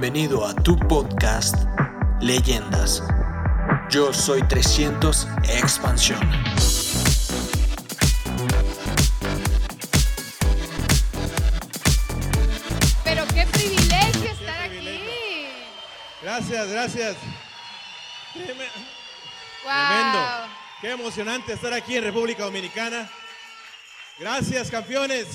Bienvenido a tu podcast Leyendas. Yo soy 300 Expansión. Pero qué privilegio estar aquí. Gracias, gracias. Wow. Tremendo. Qué emocionante estar aquí en República Dominicana. Gracias, campeones.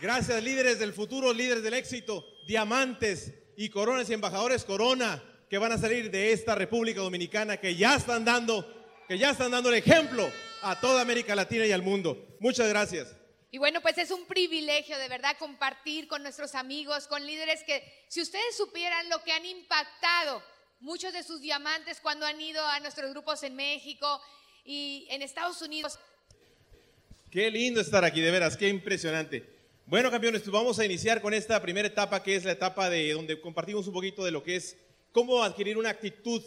Gracias, líderes del futuro, líderes del éxito, diamantes y coronas y embajadores corona que van a salir de esta República Dominicana que ya están dando, que ya están dando el ejemplo a toda América Latina y al mundo. Muchas gracias. Y bueno, pues es un privilegio de verdad compartir con nuestros amigos, con líderes que si ustedes supieran lo que han impactado muchos de sus diamantes cuando han ido a nuestros grupos en México y en Estados Unidos. Qué lindo estar aquí, de veras, qué impresionante. Bueno, campeones, pues vamos a iniciar con esta primera etapa, que es la etapa de donde compartimos un poquito de lo que es cómo adquirir una actitud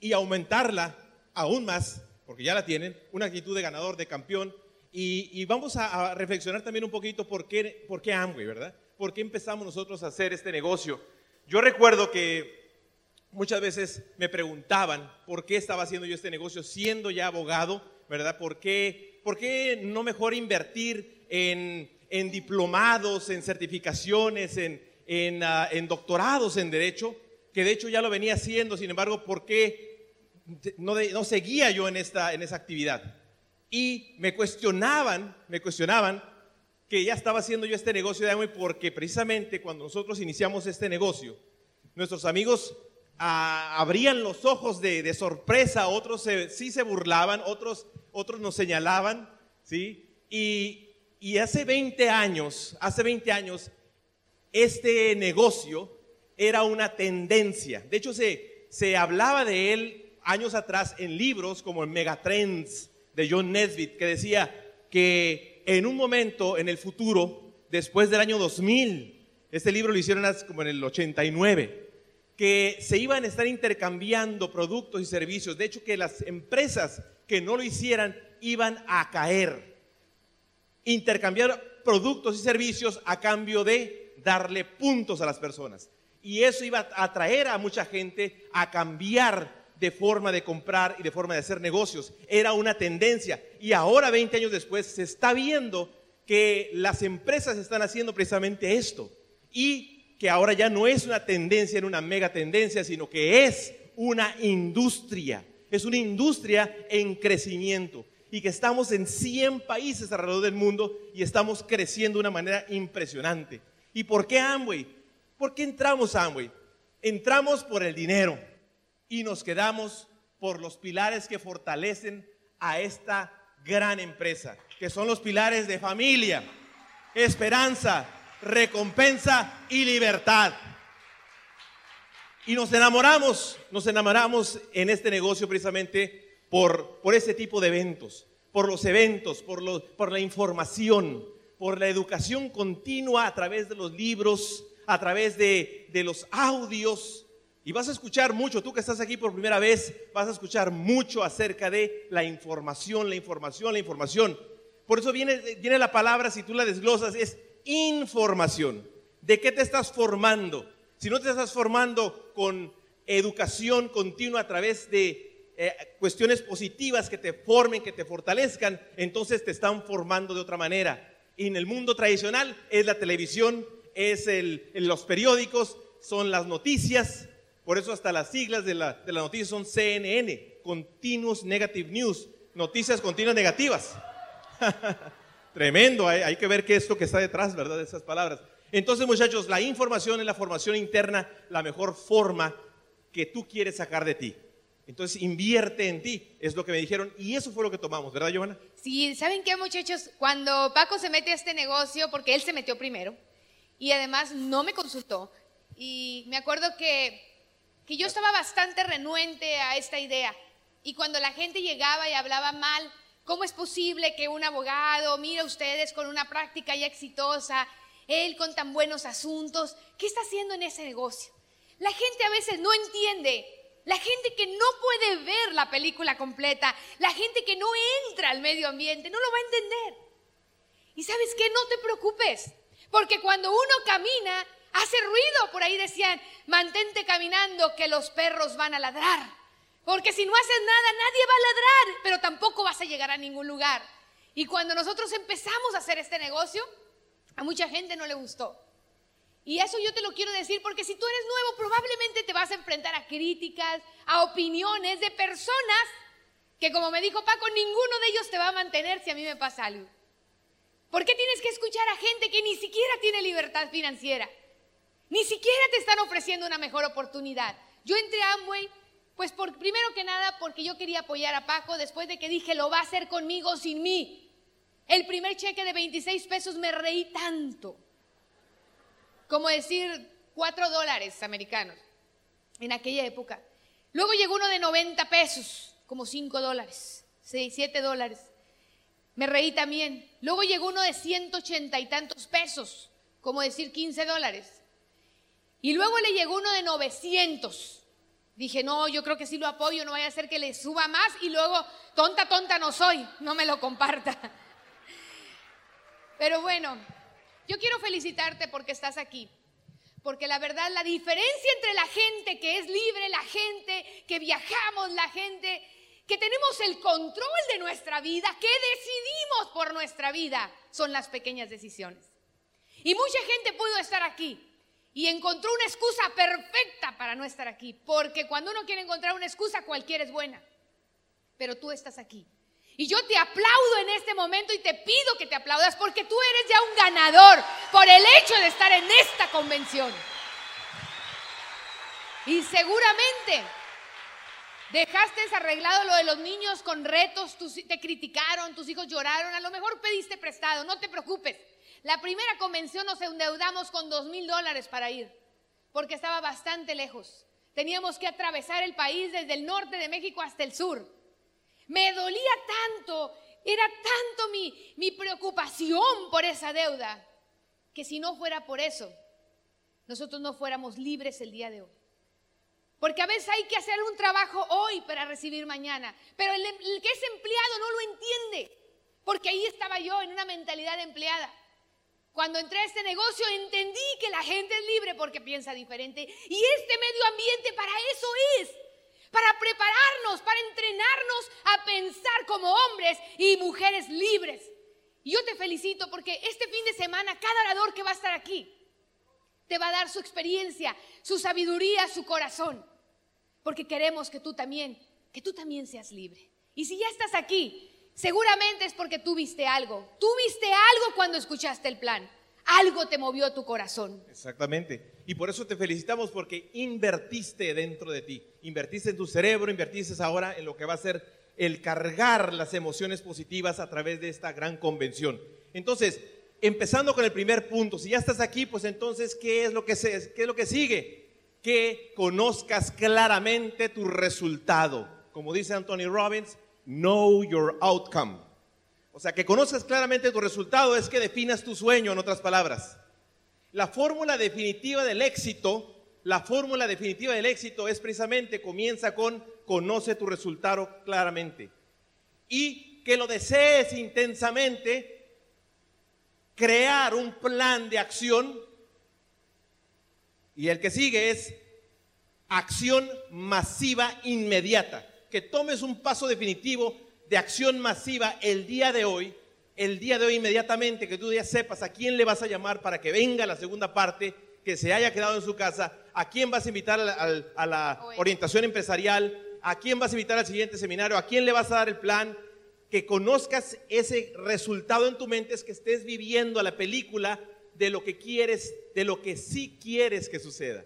y aumentarla aún más, porque ya la tienen, una actitud de ganador, de campeón. Y, vamos a, a reflexionar también un poquito por qué, por qué Amway, ¿verdad? ¿Por qué empezamos nosotros a hacer este negocio? Yo recuerdo que Muchas veces me preguntaban por qué estaba haciendo yo este negocio siendo ya abogado, ¿verdad? ¿Por qué, por qué no mejor invertir en, en diplomados, en certificaciones, en, en, ah, en doctorados en derecho? Que de hecho ya lo venía haciendo, sin embargo, ¿por qué no, de- no seguía yo en esta, en esa actividad? Y me cuestionaban, me cuestionaban que ya estaba haciendo yo este negocio de Amway porque precisamente cuando nosotros iniciamos este negocio, nuestros amigos ah, abrían los ojos de, de sorpresa, otros se- sí se burlaban, otros, otros nos señalaban, ¿sí? Y, y hace 20 años, hace 20 años, este negocio era una tendencia. De hecho, se, se hablaba de él años atrás en libros como en Megatrends de John Nesbitt, que decía que en un momento, en el futuro, después del año 2000, este libro lo hicieron como en el 89, que se iban a estar intercambiando productos y servicios. De hecho, que las empresas que no lo hicieran iban a caer intercambiar productos y servicios a cambio de darle puntos a las personas. Y eso iba a atraer a mucha gente a cambiar de forma de comprar y de forma de hacer negocios. Era una tendencia. Y ahora, 20 años después, se está viendo que las empresas están haciendo precisamente esto. Y que ahora ya no es una tendencia, en una mega tendencia, sino que es una industria. Es una industria en crecimiento y que estamos en 100 países alrededor del mundo y estamos creciendo de una manera impresionante. ¿Y por qué Amway? ¿Por qué entramos a Amway? Entramos por el dinero y nos quedamos por los pilares que fortalecen a esta gran empresa, que son los pilares de familia, esperanza, recompensa y libertad. Y nos enamoramos, nos enamoramos en este negocio precisamente por, por ese tipo de eventos, por los eventos, por, por la información, por la educación continua a través de los libros, a través de, de los audios. Y vas a escuchar mucho, tú que estás aquí por primera vez, vas a escuchar mucho acerca de la información, la información, la información. Por eso viene, viene la palabra, si tú la desglosas, es información. ¿De qué te estás formando? Si no te estás formando con educación continua a través de eh, cuestiones positivas que te formen, que te fortalezcan, entonces te están formando de otra manera. Y en el mundo tradicional es la televisión, es el, los periódicos, son las noticias, por eso hasta las siglas de la, de la noticia son CNN, Continuous Negative News, noticias continuas negativas. Tremendo, hay, hay que ver qué es lo que está detrás, ¿verdad? De esas palabras. Entonces, muchachos, la información es la formación interna, la mejor forma que tú quieres sacar de ti. Entonces, invierte en ti, es lo que me dijeron, y eso fue lo que tomamos, ¿verdad, Giovanna? Sí, ¿saben qué, muchachos? Cuando Paco se mete a este negocio, porque él se metió primero, y además no me consultó, y me acuerdo que, que yo estaba bastante renuente a esta idea, y cuando la gente llegaba y hablaba mal, ¿cómo es posible que un abogado, mira ustedes con una práctica ya exitosa, él con tan buenos asuntos, ¿qué está haciendo en ese negocio? La gente a veces no entiende La gente que no puede ver la película completa, la gente que no entra al medio ambiente, no lo va a entender. Y sabes qué, no te preocupes, porque cuando uno camina, hace ruido. Por ahí decían, mantente caminando que los perros van a ladrar. Porque si no haces nada, nadie va a ladrar, pero tampoco vas a llegar a ningún lugar. Y cuando nosotros empezamos a hacer este negocio, a mucha gente no le gustó. Y eso yo te lo quiero decir porque si tú eres nuevo, probablemente te vas a enfrentar a críticas, a opiniones de personas que como me dijo Paco, ninguno de ellos te va a mantener si a mí me pasa algo. ¿Por qué tienes que escuchar a gente que ni siquiera tiene libertad financiera? Ni siquiera te están ofreciendo una mejor oportunidad. Yo entré a Amway, pues por, primero que nada porque yo quería apoyar a Paco después de que dije, lo va a hacer conmigo sin mí. El primer cheque de 26 pesos me reí tanto como decir cuatro dólares americanos en aquella época. Luego llegó uno de 90 pesos, como 5 dólares, 6, 7 dólares. Me reí también. Luego llegó uno de 180 y tantos pesos, como decir 15 dólares. Y luego le llegó uno de 900. Dije, no, yo creo que sí lo apoyo, no vaya a ser que le suba más y luego, tonta, tonta no soy, no me lo comparta. Pero bueno, yo quiero felicitarte porque estás aquí. Porque la verdad, la diferencia entre la gente que es libre, la gente que viajamos, la gente que tenemos el control de nuestra vida, que decidimos por nuestra vida, son las pequeñas decisiones. Y mucha gente pudo estar aquí y encontró una excusa perfecta para no estar aquí. Porque cuando uno quiere encontrar una excusa, cualquiera es buena. Pero tú estás aquí. Y yo te aplaudo en este momento y te pido que te aplaudas porque tú eres ya un ganador por el hecho de estar en esta convención. Y seguramente dejaste desarreglado lo de los niños con retos, te criticaron, tus hijos lloraron, a lo mejor pediste prestado, no te preocupes. La primera convención nos endeudamos con dos mil dólares para ir, porque estaba bastante lejos. Teníamos que atravesar el país desde el norte de México hasta el sur. Me dolía tanto, era tanto mi, mi preocupación por esa deuda, que si no fuera por eso, nosotros no fuéramos libres el día de hoy. Porque a veces hay que hacer un trabajo hoy para recibir mañana. Pero el, el, que es empleado no lo entiende. Porque ahí estaba yo en una mentalidad de empleada. Cuando entré a este negocio entendí que la gente es libre porque piensa diferente. Y este medio ambiente para eso es para prepararnos, para entrenarnos a pensar como hombres y mujeres libres. Y yo te felicito porque este fin de semana cada orador que va a estar aquí te va a dar su experiencia, su sabiduría, su corazón. Porque queremos que tú también, que tú también seas libre. Y si ya estás aquí, seguramente es porque tú viste algo. Tú viste algo cuando escuchaste el plan. Algo te movió tu corazón. Exactamente. Y por eso te felicitamos porque invertiste dentro de ti, invertiste en tu cerebro, invertiste ahora en lo que va a ser el cargar las emociones positivas a través de esta gran convención. Entonces, empezando con el primer punto, si ya estás aquí, pues entonces, ¿qué es lo que, se, qué es lo que sigue? Que conozcas claramente tu resultado. Como dice Anthony Robbins, know your outcome. O sea, que conozcas claramente tu resultado es que definas tu sueño, en otras palabras. La fórmula definitiva del éxito, la fórmula definitiva del éxito es precisamente, comienza con conoce tu resultado claramente. Y que lo desees intensamente, crear un plan de acción. Y el que sigue es acción masiva inmediata. Que tomes un paso definitivo de acción masiva el día de hoy el día de hoy inmediatamente que tú ya sepas a quién le vas a llamar para que venga la segunda parte, que se haya quedado en su casa, a quién vas a invitar a la, orientación empresarial, a quién vas a invitar al siguiente seminario, a quién le vas a dar el plan, que conozcas ese resultado en tu mente, es que estés viviendo la película de lo que quieres, de lo que sí quieres que suceda.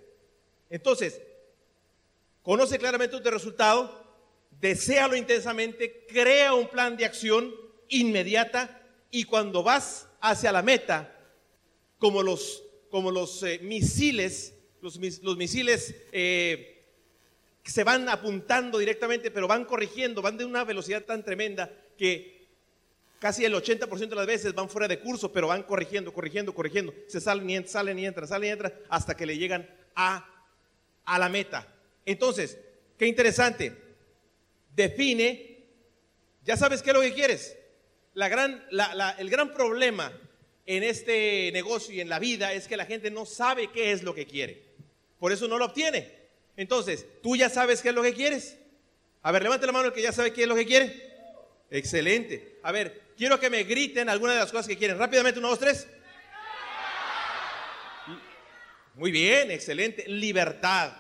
Entonces, conoce claramente tu resultado, deséalo intensamente, crea un plan de acción inmediata y cuando vas hacia la meta, como los, como los eh, misiles, los, misiles eh, se van apuntando directamente, pero van corrigiendo, van de una velocidad tan tremenda que casi el 80% de las veces van fuera de curso, pero van corrigiendo, corrigiendo, corrigiendo. Se salen y entran, salen y entran, salen y entran, hasta que le llegan a, a la meta. Entonces, qué interesante. Define, ya sabes qué es lo que quieres la gran, el gran problema en este negocio y en la vida es que la gente no sabe qué es lo que quiere. Por eso no lo obtiene. Entonces, ¿tú ya sabes qué es lo que quieres? A ver, levante la mano el que ya sabe qué es lo que quiere. Excelente. A ver, quiero que me griten alguna de las cosas que quieren. Rápidamente, uno, dos, tres. Muy bien, excelente. Libertad.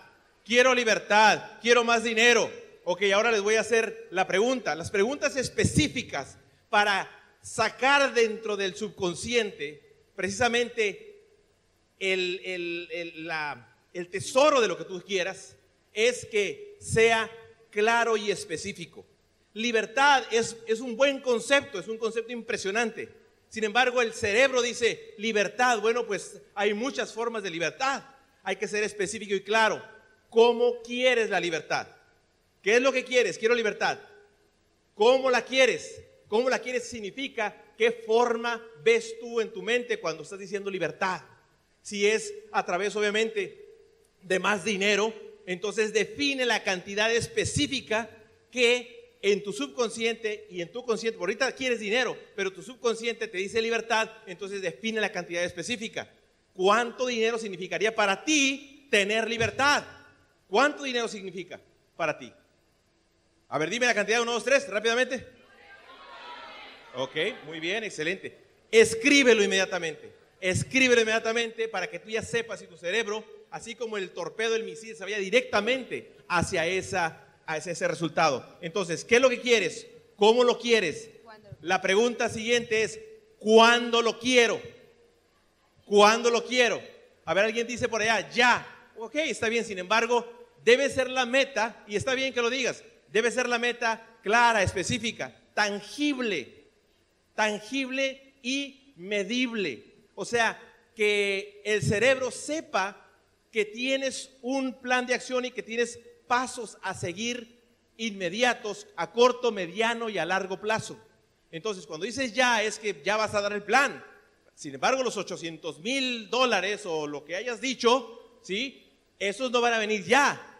Quiero libertad. Quiero más dinero. Ok, ahora les voy a hacer la pregunta. Las preguntas específicas para sacar dentro del subconsciente precisamente el, el tesoro de lo que tú quieras es que sea claro y específico. Libertad es, es un buen concepto, es un concepto impresionante. Sin embargo, el cerebro dice, libertad, bueno, pues hay muchas formas de libertad. Hay que ser específico y claro. ¿Cómo quieres la libertad? ¿Qué es lo que quieres? Quiero libertad. ¿Cómo la quieres? ¿Cómo la quieres significa qué forma ves tú en tu mente cuando estás diciendo libertad. Si es a través, obviamente, de más dinero, entonces define la cantidad específica que en tu subconsciente y en tu consciente, por ahorita quieres dinero, pero tu subconsciente te dice libertad, entonces define la cantidad específica. ¿Cuánto dinero significaría para ti tener libertad? ¿Cuánto dinero significa para ti? A ver, dime la cantidad, uno, dos, tres, rápidamente. Ok, muy bien, excelente. Escríbelo inmediatamente. Escríbelo inmediatamente para que tú ya sepas si tu cerebro, así como el torpedo del misil, se vaya directamente hacia, esa, hacia ese resultado. Entonces, ¿qué es lo que quieres? ¿Cómo lo quieres? La pregunta siguiente es, ¿cuándo lo quiero? ¿Cuándo lo quiero? A ver, alguien dice por allá, ya. Ok, está bien, sin embargo, debe ser la meta, y está bien que lo digas, debe ser la meta clara, específica, tangible tangible y medible. O sea, que el cerebro sepa que tienes un plan de acción y que tienes pasos a seguir inmediatos a corto, mediano y a largo plazo. Entonces, cuando dices ya, es que ya vas a dar el plan. Sin embargo, los 800 mil dólares o lo que hayas dicho, ¿sí? Esos no van a venir ya.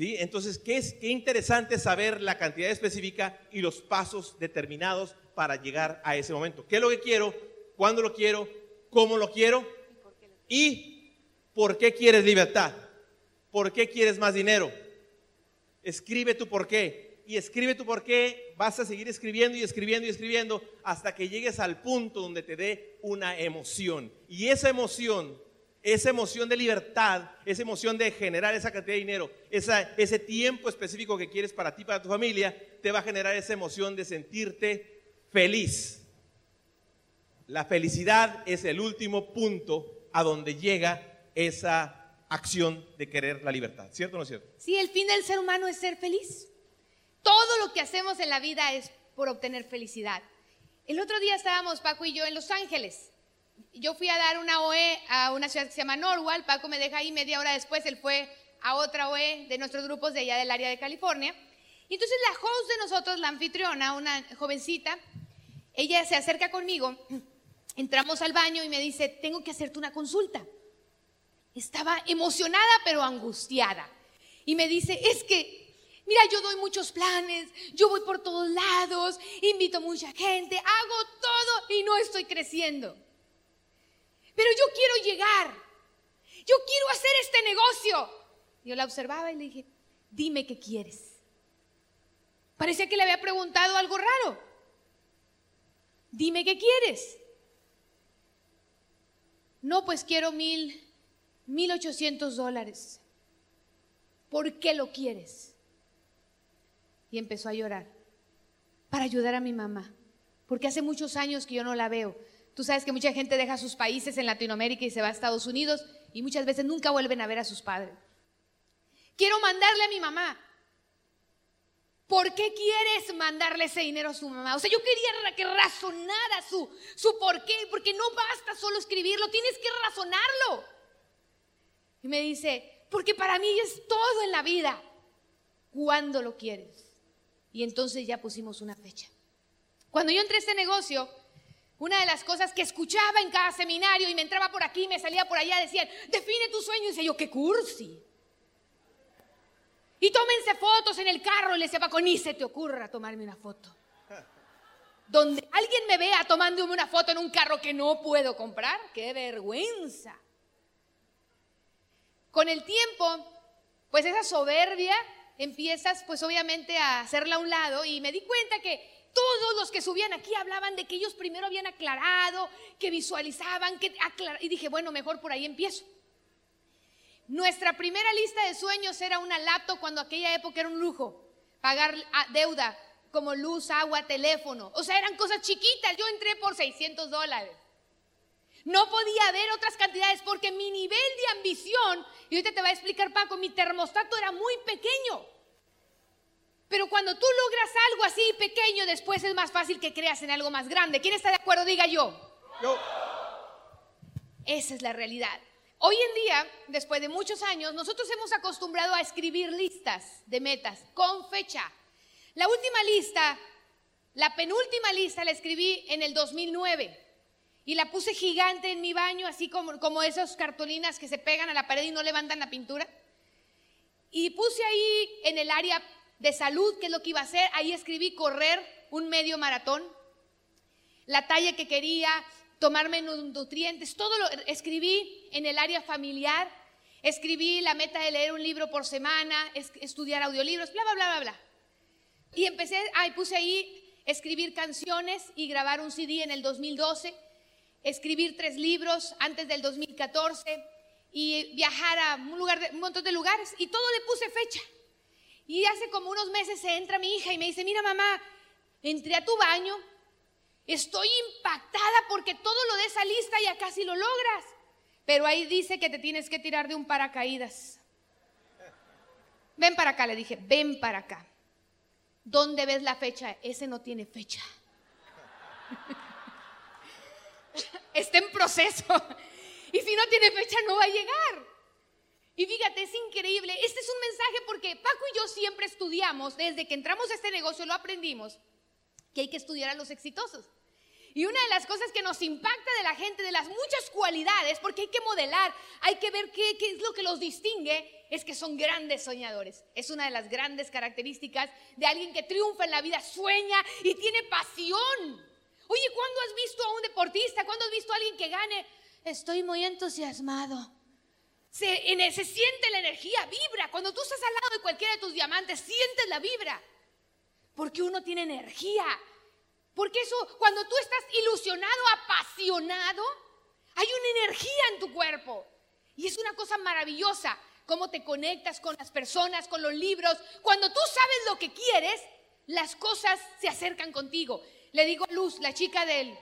Entonces, ¿qué, es, qué interesante saber la cantidad específica y los pasos determinados para llegar a ese momento. ¿Qué es lo que quiero? ¿Cuándo lo quiero? ¿Cómo lo quiero? ¿Y por qué quieres libertad? ¿Por qué quieres más dinero? Escribe tu por qué. Y escribe tu por qué. Vas a seguir escribiendo y escribiendo y escribiendo hasta que llegues al punto donde te dé una emoción. Y esa emoción esa emoción de libertad, esa emoción de generar esa cantidad de dinero, ese tiempo específico que quieres para ti, para tu familia, te va a generar esa emoción de sentirte feliz. La felicidad es el último punto a donde llega esa acción de querer la libertad. ¿Cierto o no es cierto? Sí, el fin del ser humano es ser feliz. Todo lo que hacemos en la vida es por obtener felicidad. El otro día estábamos Paco y yo en Los Ángeles. Yo fui a dar una OE a una ciudad que se llama Norwalk. Paco me deja ahí media hora después. Él fue a otra OE de nuestros grupos de allá del área de California. Y entonces la host de nosotros, la anfitriona, una jovencita, ella se acerca conmigo, entramos al baño y me dice, tengo que hacerte una consulta. Estaba emocionada pero angustiada. Y me dice, es que, mira, yo doy muchos planes, yo voy por todos lados, invito mucha gente, hago todo y no estoy creciendo. Pero yo quiero llegar, yo quiero hacer este negocio. Yo la observaba y le dije, dime qué quieres. Parecía que le había preguntado algo raro. Dime qué quieres. No, pues quiero mil, mil ochocientos dólares. ¿Por qué lo quieres? Y empezó a llorar para ayudar a mi mamá, porque hace muchos años que yo no la veo. Tú sabes que mucha gente deja sus países en Latinoamérica y se va a Estados Unidos y muchas veces nunca vuelven a ver a sus padres. Quiero mandarle a mi mamá ¿Por qué quieres mandarle ese dinero a su mamá? O sea, yo quería que razonara su, su por qué, porque no basta solo escribirlo, tienes que razonarlo. Y me dice, porque para mí es todo en la vida. ¿Cuándo lo quieres? Y entonces ya pusimos una fecha. Cuando yo entré a este negocio, una de las cosas que escuchaba en cada seminario y me entraba por aquí, me salía por allá, decían, define tu sueño. Y decía yo, qué cursi. Y tómense fotos en el carro. Y le decía, Paco, ni se te ocurra tomarme una foto. donde alguien me vea tomándome una foto en un carro que no puedo comprar. ¡Qué vergüenza! Con el tiempo, pues esa soberbia empiezas pues obviamente a hacerla a un lado y me di cuenta que todos los que subían aquí hablaban de que ellos primero habían aclarado, que visualizaban, que y dije, bueno, mejor por ahí empiezo. Nuestra primera lista de sueños era una laptop cuando aquella época era un lujo, pagar deuda como luz, agua, teléfono. O sea, eran cosas chiquitas. Yo entré por 600 dólares. No podía haber otras cantidades porque mi nivel de ambición, y ahorita te va a explicar Paco, mi termostato era muy pequeño. Pero cuando tú logras algo así pequeño, después es más fácil que creas en algo más grande. ¿Quién está de acuerdo? Diga yo. Yo. Esa es la realidad. Hoy en día, después de muchos años, nosotros hemos acostumbrado a escribir listas de metas con fecha. La última lista, la penúltima lista la escribí en el 2009 y la puse gigante en mi baño, así como, como esas cartulinas que se pegan a la pared y no levantan la pintura. Y puse ahí en el área de salud, que es lo que iba a hacer, ahí escribí correr un medio maratón, la talla que quería, tomarme nutrientes, todo lo escribí en el área familiar, escribí la meta de leer un libro por semana, estudiar audiolibros, bla, bla, bla, bla, bla. Y empecé, ay, puse ahí escribir canciones y grabar un CD en el 2012, escribir tres libros antes del 2014 y viajar a un, un montón de lugares y todo le puse fecha. Y hace como unos meses se entra mi hija y me dice, mira mamá, entré a tu baño, Estoy impactada porque todo lo de esa lista ya casi lo logras. Pero ahí dice que te tienes que tirar de un paracaídas. Ven para acá, le dije, ven para acá. ¿Dónde ves la fecha? Ese no tiene fecha. Está en proceso. Y si no tiene fecha, no va a llegar. Y fíjate, es increíble. Este es un mensaje porque Paco y yo siempre estudiamos, desde que entramos a este negocio lo aprendimos, que hay que estudiar a los exitosos. Y una de las cosas que nos impacta de la gente, de las muchas cualidades, porque hay que modelar, hay que ver qué, es lo que los distingue, es que son grandes soñadores. Es una de las grandes características de alguien que triunfa en la vida, sueña y tiene pasión. Oye, ¿cuándo has visto a un deportista? ¿Cuándo has visto a alguien que gane? Estoy muy entusiasmado. Se, se siente la energía, vibra. Cuando tú estás al lado de cualquiera de tus diamantes, sientes la vibra. Porque uno tiene energía, porque eso, cuando tú estás ilusionado, apasionado, hay una energía en tu cuerpo. Y es una cosa maravillosa, cómo te conectas con las personas, con los libros. Cuando tú sabes lo que quieres, las cosas se acercan contigo. Le digo a Luz, la chica del...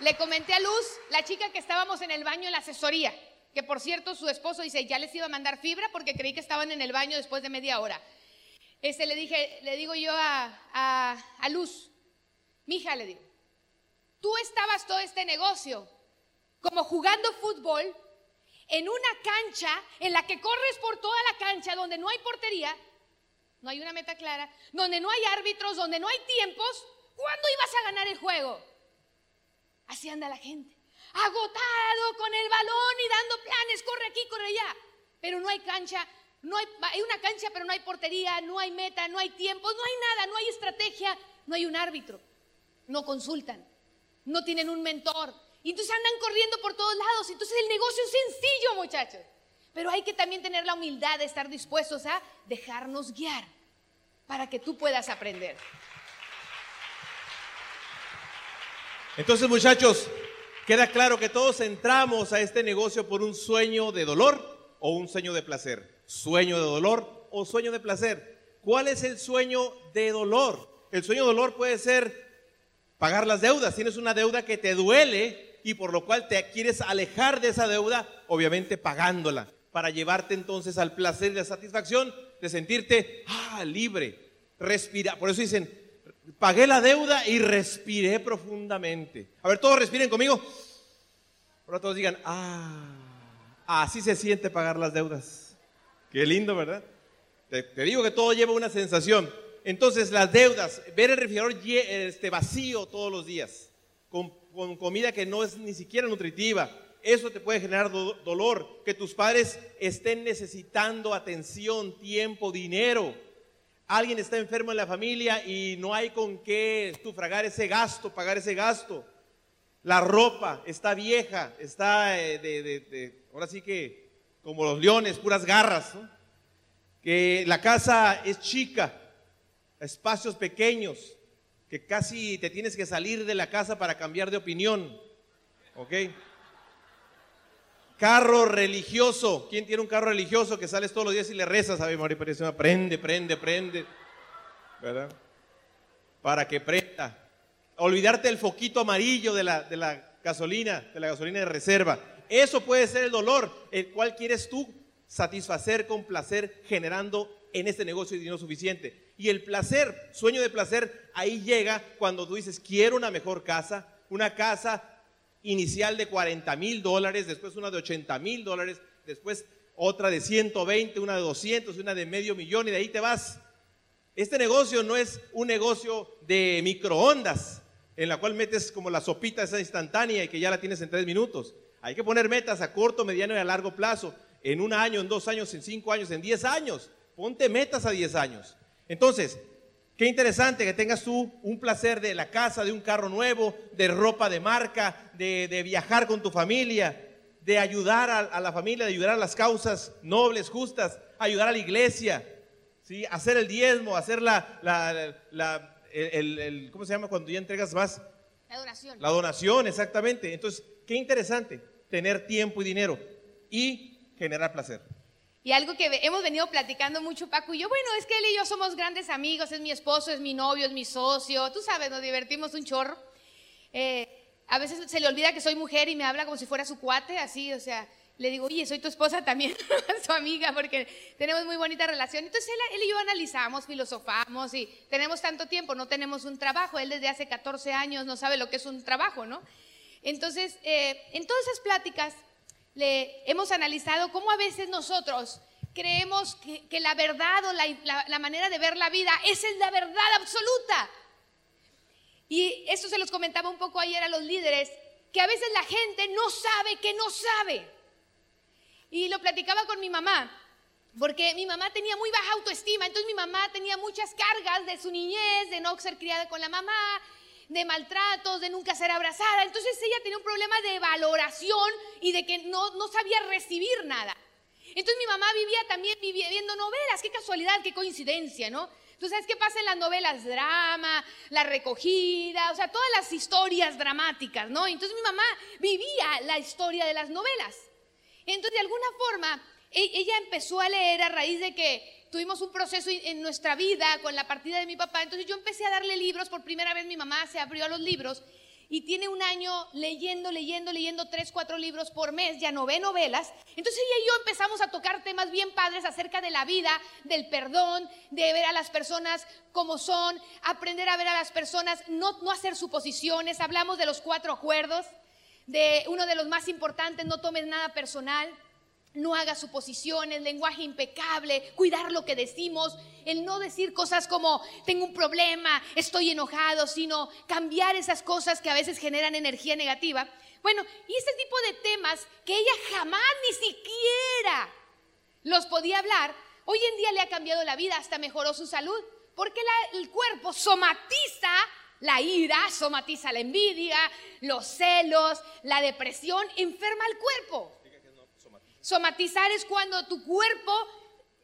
Le comenté a Luz, la chica que estábamos en el baño en la asesoría, que por cierto su esposo dice, ya les iba a mandar fibra porque creí que estaban en el baño después de media hora. Este, le dije, le digo yo a, a, a Luz, mija, le digo, tú estabas todo este negocio como jugando fútbol en una cancha en la que corres por toda la cancha, donde no hay portería, no hay una meta clara, donde no hay árbitros, donde no hay tiempos, ¿cuándo ibas a ganar el juego? Así anda la gente, agotado con el balón y dando planes, corre aquí, corre allá, pero no hay cancha, no hay, hay una cancha, pero no hay portería, no hay meta, no hay tiempo, no hay nada, no hay estrategia, no hay un árbitro. No consultan, no tienen un mentor. Y entonces andan corriendo por todos lados. Entonces el negocio es sencillo, muchachos. Pero hay que también tener la humildad de estar dispuestos a dejarnos guiar para que tú puedas aprender. Entonces, muchachos, queda claro que todos entramos a este negocio por un sueño de dolor o un sueño de placer sueño de dolor o sueño de placer. ¿Cuál es el sueño de dolor? El sueño de dolor puede ser pagar las deudas. Tienes una deuda que te duele y por lo cual te quieres alejar de esa deuda, obviamente pagándola, para llevarte entonces al placer y la satisfacción de sentirte ah, libre, respira. Por eso dicen, pagué la deuda y respiré profundamente. A ver, todos respiren conmigo. Ahora todos digan, ah, así se siente pagar las deudas. Qué lindo, ¿verdad? Te, digo que todo lleva una sensación. Entonces, las deudas, ver el refrigerador este, vacío todos los días, con, comida que no es ni siquiera nutritiva, eso te puede generar dolor. Que tus padres estén necesitando atención, tiempo, dinero. Alguien está enfermo en la familia y no hay con qué sufragar ese gasto, pagar ese gasto. La ropa está vieja, está eh, de, ahora sí que como los leones, puras garras. Que la casa es chica, espacios pequeños, que casi te tienes que salir de la casa para cambiar de opinión. ¿Ok? Carro religioso. ¿Quién tiene un carro religioso que sales todos los días y le rezas? Ave María Purísima, prende, prende, prende. ¿Verdad? Para que prenda. Olvidarte el foquito amarillo de la, de la gasolina, de la gasolina de reserva. Eso puede ser el dolor, el cual quieres tú satisfacer con placer generando en este negocio dinero suficiente. Y el placer, sueño de placer, ahí llega cuando tú dices, quiero una mejor casa, una casa inicial de 40 mil dólares, después una de 80 mil dólares, después otra de 120, una de 200, una de medio millón y de ahí te vas. Este negocio no es un negocio de microondas, en la cual metes como la sopita esa instantánea y que ya la tienes en tres minutos. Hay que poner metas a corto, mediano y a largo plazo, en un año, en dos años, en cinco años, en diez años. Ponte metas a diez años. Entonces, Qué interesante que tengas tú un placer de la casa, de un carro nuevo, de ropa de marca, de, de viajar con tu familia, de ayudar a, a la familia, de ayudar a las causas nobles, justas, ayudar a la iglesia, ¿sí? hacer el diezmo, hacer la, la- la- el, el- el- ¿cómo se llama cuando ya entregas más? La adoración. La donación, exactamente. Entonces, qué interesante tener tiempo y dinero y generar placer. Y algo que hemos venido platicando mucho, Paco y yo, bueno, es que él y yo somos grandes amigos, es mi esposo, es mi novio, es mi socio, tú sabes, nos divertimos un chorro. Eh, a veces se le olvida que soy mujer y me habla como si fuera su cuate, así, o sea, le digo, oye, soy tu esposa también, su amiga, porque tenemos muy bonita relación. Entonces él, él y yo analizamos, filosofamos y tenemos tanto tiempo, no tenemos un trabajo, él desde hace 14 años no sabe lo que es un trabajo, ¿no? Entonces, eh, en todas esas pláticas le hemos analizado cómo a veces nosotros creemos que, que la verdad o la, la- manera de ver la vida, es la verdad absoluta. Y esto se los comentaba un poco ayer a los líderes, que a veces la gente no sabe que no sabe. Y lo platicaba con mi mamá, porque mi mamá tenía muy baja autoestima, entonces mi mamá tenía muchas cargas de su niñez, de no ser criada con la mamá, de maltratos, de nunca ser abrazada. Entonces ella tenía un problema de valoración y de que no, no sabía recibir nada. Entonces mi mamá vivía también vivía, viendo novelas, qué casualidad, qué coincidencia, ¿no? ¿Tú sabes qué pasa en las novelas? Drama, la recogida, o sea, todas las historias dramáticas, ¿no? Entonces mi mamá vivía la historia de las novelas. Entonces, de alguna forma, e- ella empezó a leer a raíz de que tuvimos un proceso en nuestra vida con la partida de mi papá. Entonces, yo empecé a darle libros. Por primera vez mi mamá se abrió a los libros y tiene un año leyendo, leyendo, leyendo tres, cuatro libros por mes. Ya no ve novelas. Entonces, ella y yo empezamos a tocar temas bien padres acerca de la vida, del perdón, de ver a las personas como son, aprender a ver a las personas, no, no hacer suposiciones. Hablamos de los cuatro acuerdos de uno de los más importantes, no tomes nada personal, no hagas suposiciones, lenguaje impecable, cuidar lo que decimos, el no decir cosas como tengo un problema, estoy enojado, sino cambiar esas cosas que a veces generan energía negativa. Bueno, y este tipo de temas que ella jamás ni siquiera los podía hablar, hoy en día le ha cambiado la vida, hasta mejoró su salud, porque el cuerpo somatiza la ira, somatiza la envidia, los celos, la depresión, enferma al cuerpo. Somatizar es cuando tu cuerpo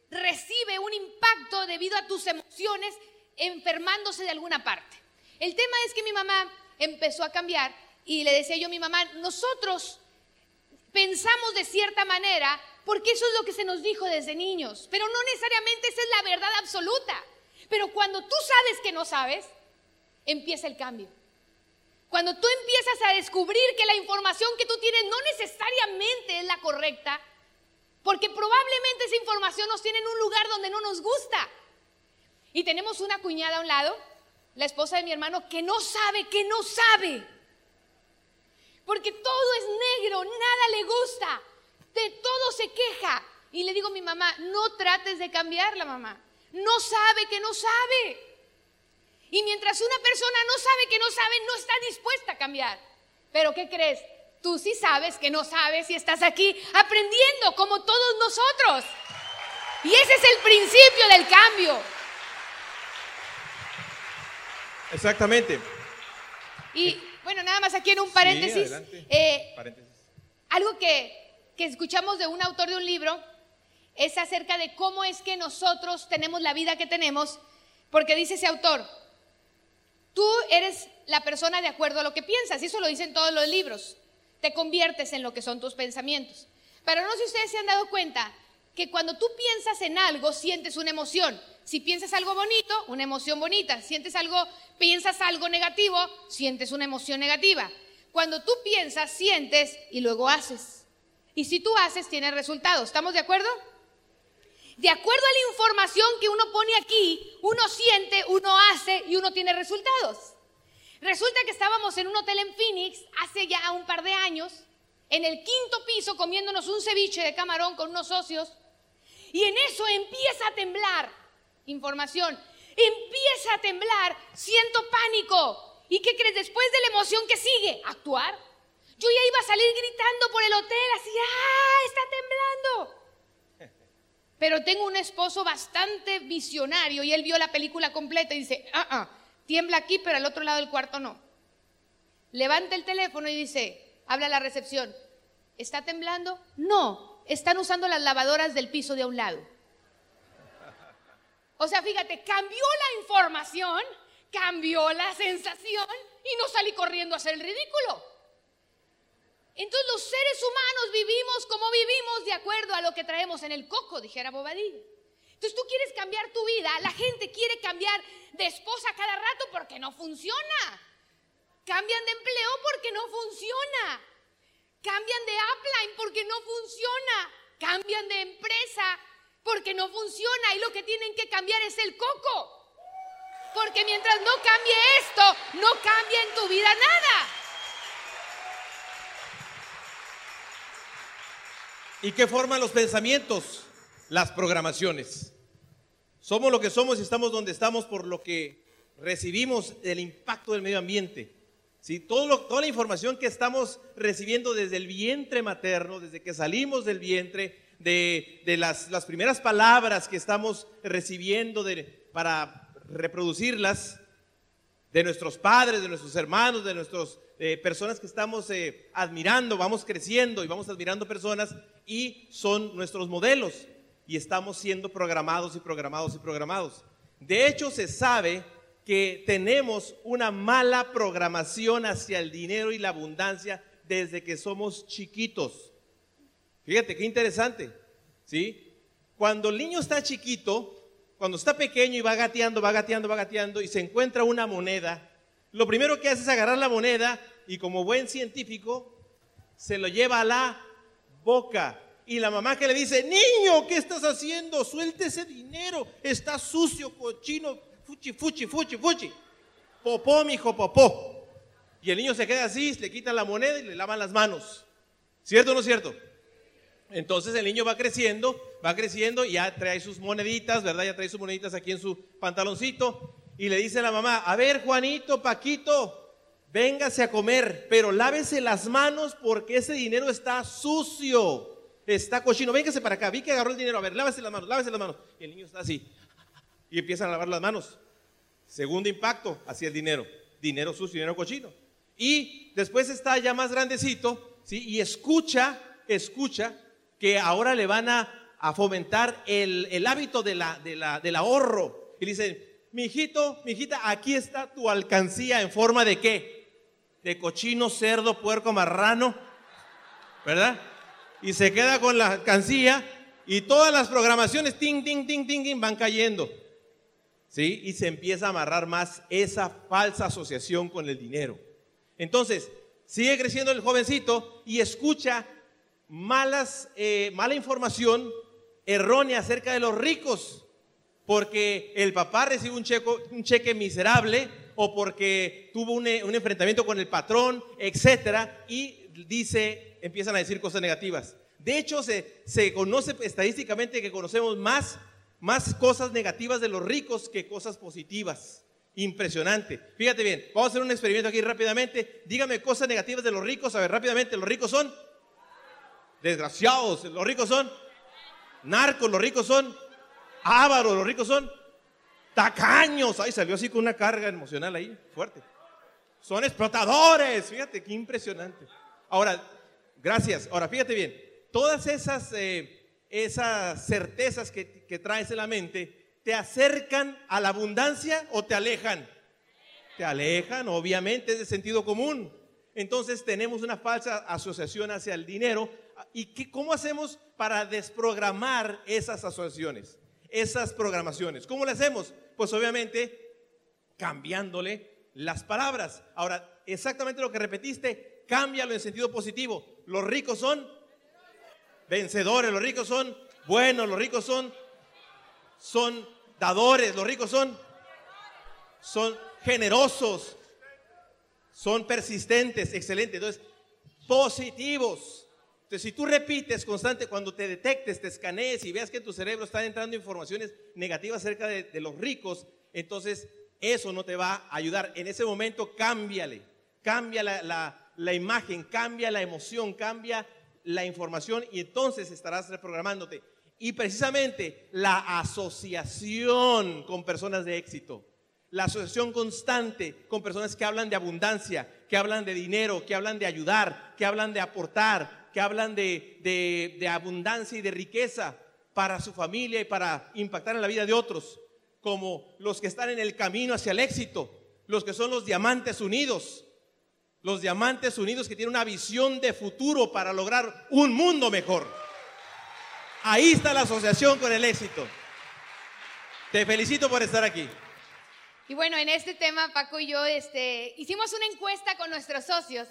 recibe un impacto debido a tus emociones enfermándose de alguna parte. El tema es que mi mamá empezó a cambiar y le decía yo a mi mamá, nosotros pensamos de cierta manera porque eso es lo que se nos dijo desde niños, pero no necesariamente esa es la verdad absoluta. Pero cuando tú sabes que no sabes, empieza el cambio. Cuando tú empiezas a descubrir que la información que tú tienes no necesariamente es la correcta, porque probablemente esa información nos tiene en un lugar donde no nos gusta. Y tenemos una cuñada a un lado, la esposa de mi hermano, que no sabe, que no sabe. Porque todo es negro, nada le gusta, de todo se queja. Y le digo a mi mamá, no trates de cambiarla, mamá. No sabe que no sabe. Y mientras una persona no sabe que no sabe, no está dispuesta a cambiar. Pero ¿qué crees? Tú sí sabes que no sabes y estás aquí aprendiendo como todos nosotros. Y ese es el principio del cambio. Exactamente. Y bueno, nada más aquí en un paréntesis. eh, Paréntesis. algo que, que escuchamos de un autor de un libro es acerca de cómo es que nosotros tenemos la vida que tenemos, porque dice ese autor, tú eres la persona de acuerdo a lo que piensas, y eso lo dicen todos los libros, te conviertes en lo que son tus pensamientos. Pero no sé si ustedes se han dado cuenta que cuando tú piensas en algo, sientes una emoción. Si piensas algo bonito, una emoción bonita. Sientes algo, piensas algo negativo, sientes una emoción negativa. Cuando tú piensas, sientes y luego haces. Y si tú haces, tienes resultados. ¿Estamos de acuerdo? De acuerdo a la información que uno pone aquí, uno siente, uno hace y uno tiene resultados. Resulta que estábamos en un hotel en Phoenix hace ya un par de años, en el quinto piso comiéndonos un ceviche de camarón con unos socios, y en eso empieza a temblar información, empieza a temblar, siento pánico. ¿Y qué crees? Después de la emoción que sigue, actuar. Yo ya iba a salir gritando por el hotel, así, ¡ah! Está temblando. Pero tengo un esposo bastante visionario y él vio la película completa y dice, ah, ah, tiembla aquí, pero al otro lado del cuarto no. Levanta el teléfono y dice, habla a la recepción, ¿está temblando? No, están usando las lavadoras del piso de a un lado. O sea, fíjate, cambió la información, cambió la sensación y no salí corriendo a hacer el ridículo. Entonces los seres humanos vivimos como vivimos de acuerdo a lo que traemos en el coco, dijera Bobadilla. Entonces tú quieres cambiar tu vida, la gente quiere cambiar de esposa cada rato porque no funciona. Cambian de empleo porque no funciona. Cambian de upline porque no funciona. Cambian de empresa porque no funciona y lo que tienen que cambiar es el coco. Porque mientras no cambie esto, no cambia en tu vida nada. ¿Y qué forman los pensamientos? Las programaciones. Somos lo que somos y estamos donde estamos por lo que recibimos del impacto del medio ambiente. ¿Sí? Toda la información que estamos recibiendo desde el vientre materno, desde que salimos del vientre, de, las, primeras palabras que estamos recibiendo para reproducirlas, de nuestros padres, de nuestros hermanos, de nuestras personas que estamos eh, admirando, vamos creciendo y vamos admirando personas y son nuestros modelos y estamos siendo programados y programados y programados. De hecho, se sabe que tenemos una mala programación hacia el dinero y la abundancia desde que somos chiquitos. Fíjate qué interesante, ¿sí? Cuando el niño está chiquito, cuando está pequeño y va gateando, va gateando, va gateando y se encuentra una moneda, lo primero que hace es agarrar la moneda y como buen científico se lo lleva a la boca. Y la mamá que le dice, niño, ¿qué estás haciendo? Suelte ese dinero, está sucio, cochino, fuchi, fuchi, fuchi, fuchi. Popó, mijo, popó. Y el niño se queda así, le quitan la moneda y le lavan las manos. ¿Cierto o no es cierto? Entonces el niño va creciendo, va creciendo y ya trae sus moneditas, ¿verdad? Ya trae sus moneditas aquí en su pantaloncito y le dice a la mamá, a ver Juanito, Paquito, véngase a comer, pero lávese las manos porque ese dinero está sucio, está cochino, véngase para acá, vi que agarró el dinero, a ver, lávese las manos, lávese las manos. Y el niño está así y empiezan a lavar las manos. Segundo impacto hacia el dinero, dinero sucio, dinero cochino. Y después está ya más grandecito, ¿sí? Y escucha, escucha que ahora le van a, a fomentar el, el hábito de la, de la- del ahorro. Y le dicen, mi hijito, mi hijita, aquí está tu alcancía en forma de qué? De cochino, cerdo, puerco, marrano, ¿verdad? Y se queda con la alcancía y todas las programaciones, ting, ting, ting, ting, ting, van cayendo. ¿Sí? Y se empieza a amarrar más esa falsa asociación con el dinero. Entonces, sigue creciendo el jovencito y escucha malas, eh, mala información errónea acerca de los ricos, porque el papá recibe un, checo- un cheque miserable o porque tuvo un, enfrentamiento con el patrón, etcétera, y dice, empiezan a decir cosas negativas. De hecho, se, se conoce estadísticamente que conocemos más, más cosas negativas de los ricos que cosas positivas. Impresionante. Fíjate bien, vamos a hacer un experimento aquí rápidamente. Dígame cosas negativas de los ricos. A ver, rápidamente, los ricos son desgraciados, los ricos son narcos, los ricos son ávaros, los ricos son tacaños. Ay, salió así con una carga emocional ahí, fuerte. Son explotadores. Fíjate, qué impresionante. Ahora, gracias. Ahora, fíjate bien. Todas esas, eh, esas certezas que, que traes en la mente, ¿te acercan a la abundancia o te alejan? Te alejan, obviamente, es de sentido común. Entonces tenemos una falsa asociación hacia el dinero. ¿Y qué, cómo hacemos para desprogramar esas asociaciones, esas programaciones? ¿Cómo lo hacemos? Pues obviamente cambiándole las palabras. Ahora, exactamente lo que repetiste, cámbialo en sentido positivo. Los ricos son vencedores, los ricos son buenos, los ricos son son dadores, los ricos son son generosos, son persistentes, excelentes. Entonces, positivos. Entonces, si tú repites constante, cuando te detectes, te escanees y veas que en tu cerebro están entrando informaciones negativas acerca de, los ricos, entonces eso no te va a ayudar. En ese momento, cámbiale, cambia la imagen, cambia la emoción, cambia la información y entonces estarás reprogramándote. Y precisamente la asociación con personas de éxito la asociación constante con personas que hablan de abundancia, que hablan de dinero, que hablan de ayudar, que hablan de aportar, que hablan de, abundancia y de riqueza para su familia y para impactar en la vida de otros, como los que están en el camino hacia el éxito, los que son los diamantes unidos, los diamantes unidos que tienen una visión de futuro para lograr un mundo mejor. Ahí está la asociación con el éxito. Te felicito por estar aquí. Y bueno, en este tema, Paco y yo este, hicimos una encuesta con nuestros socios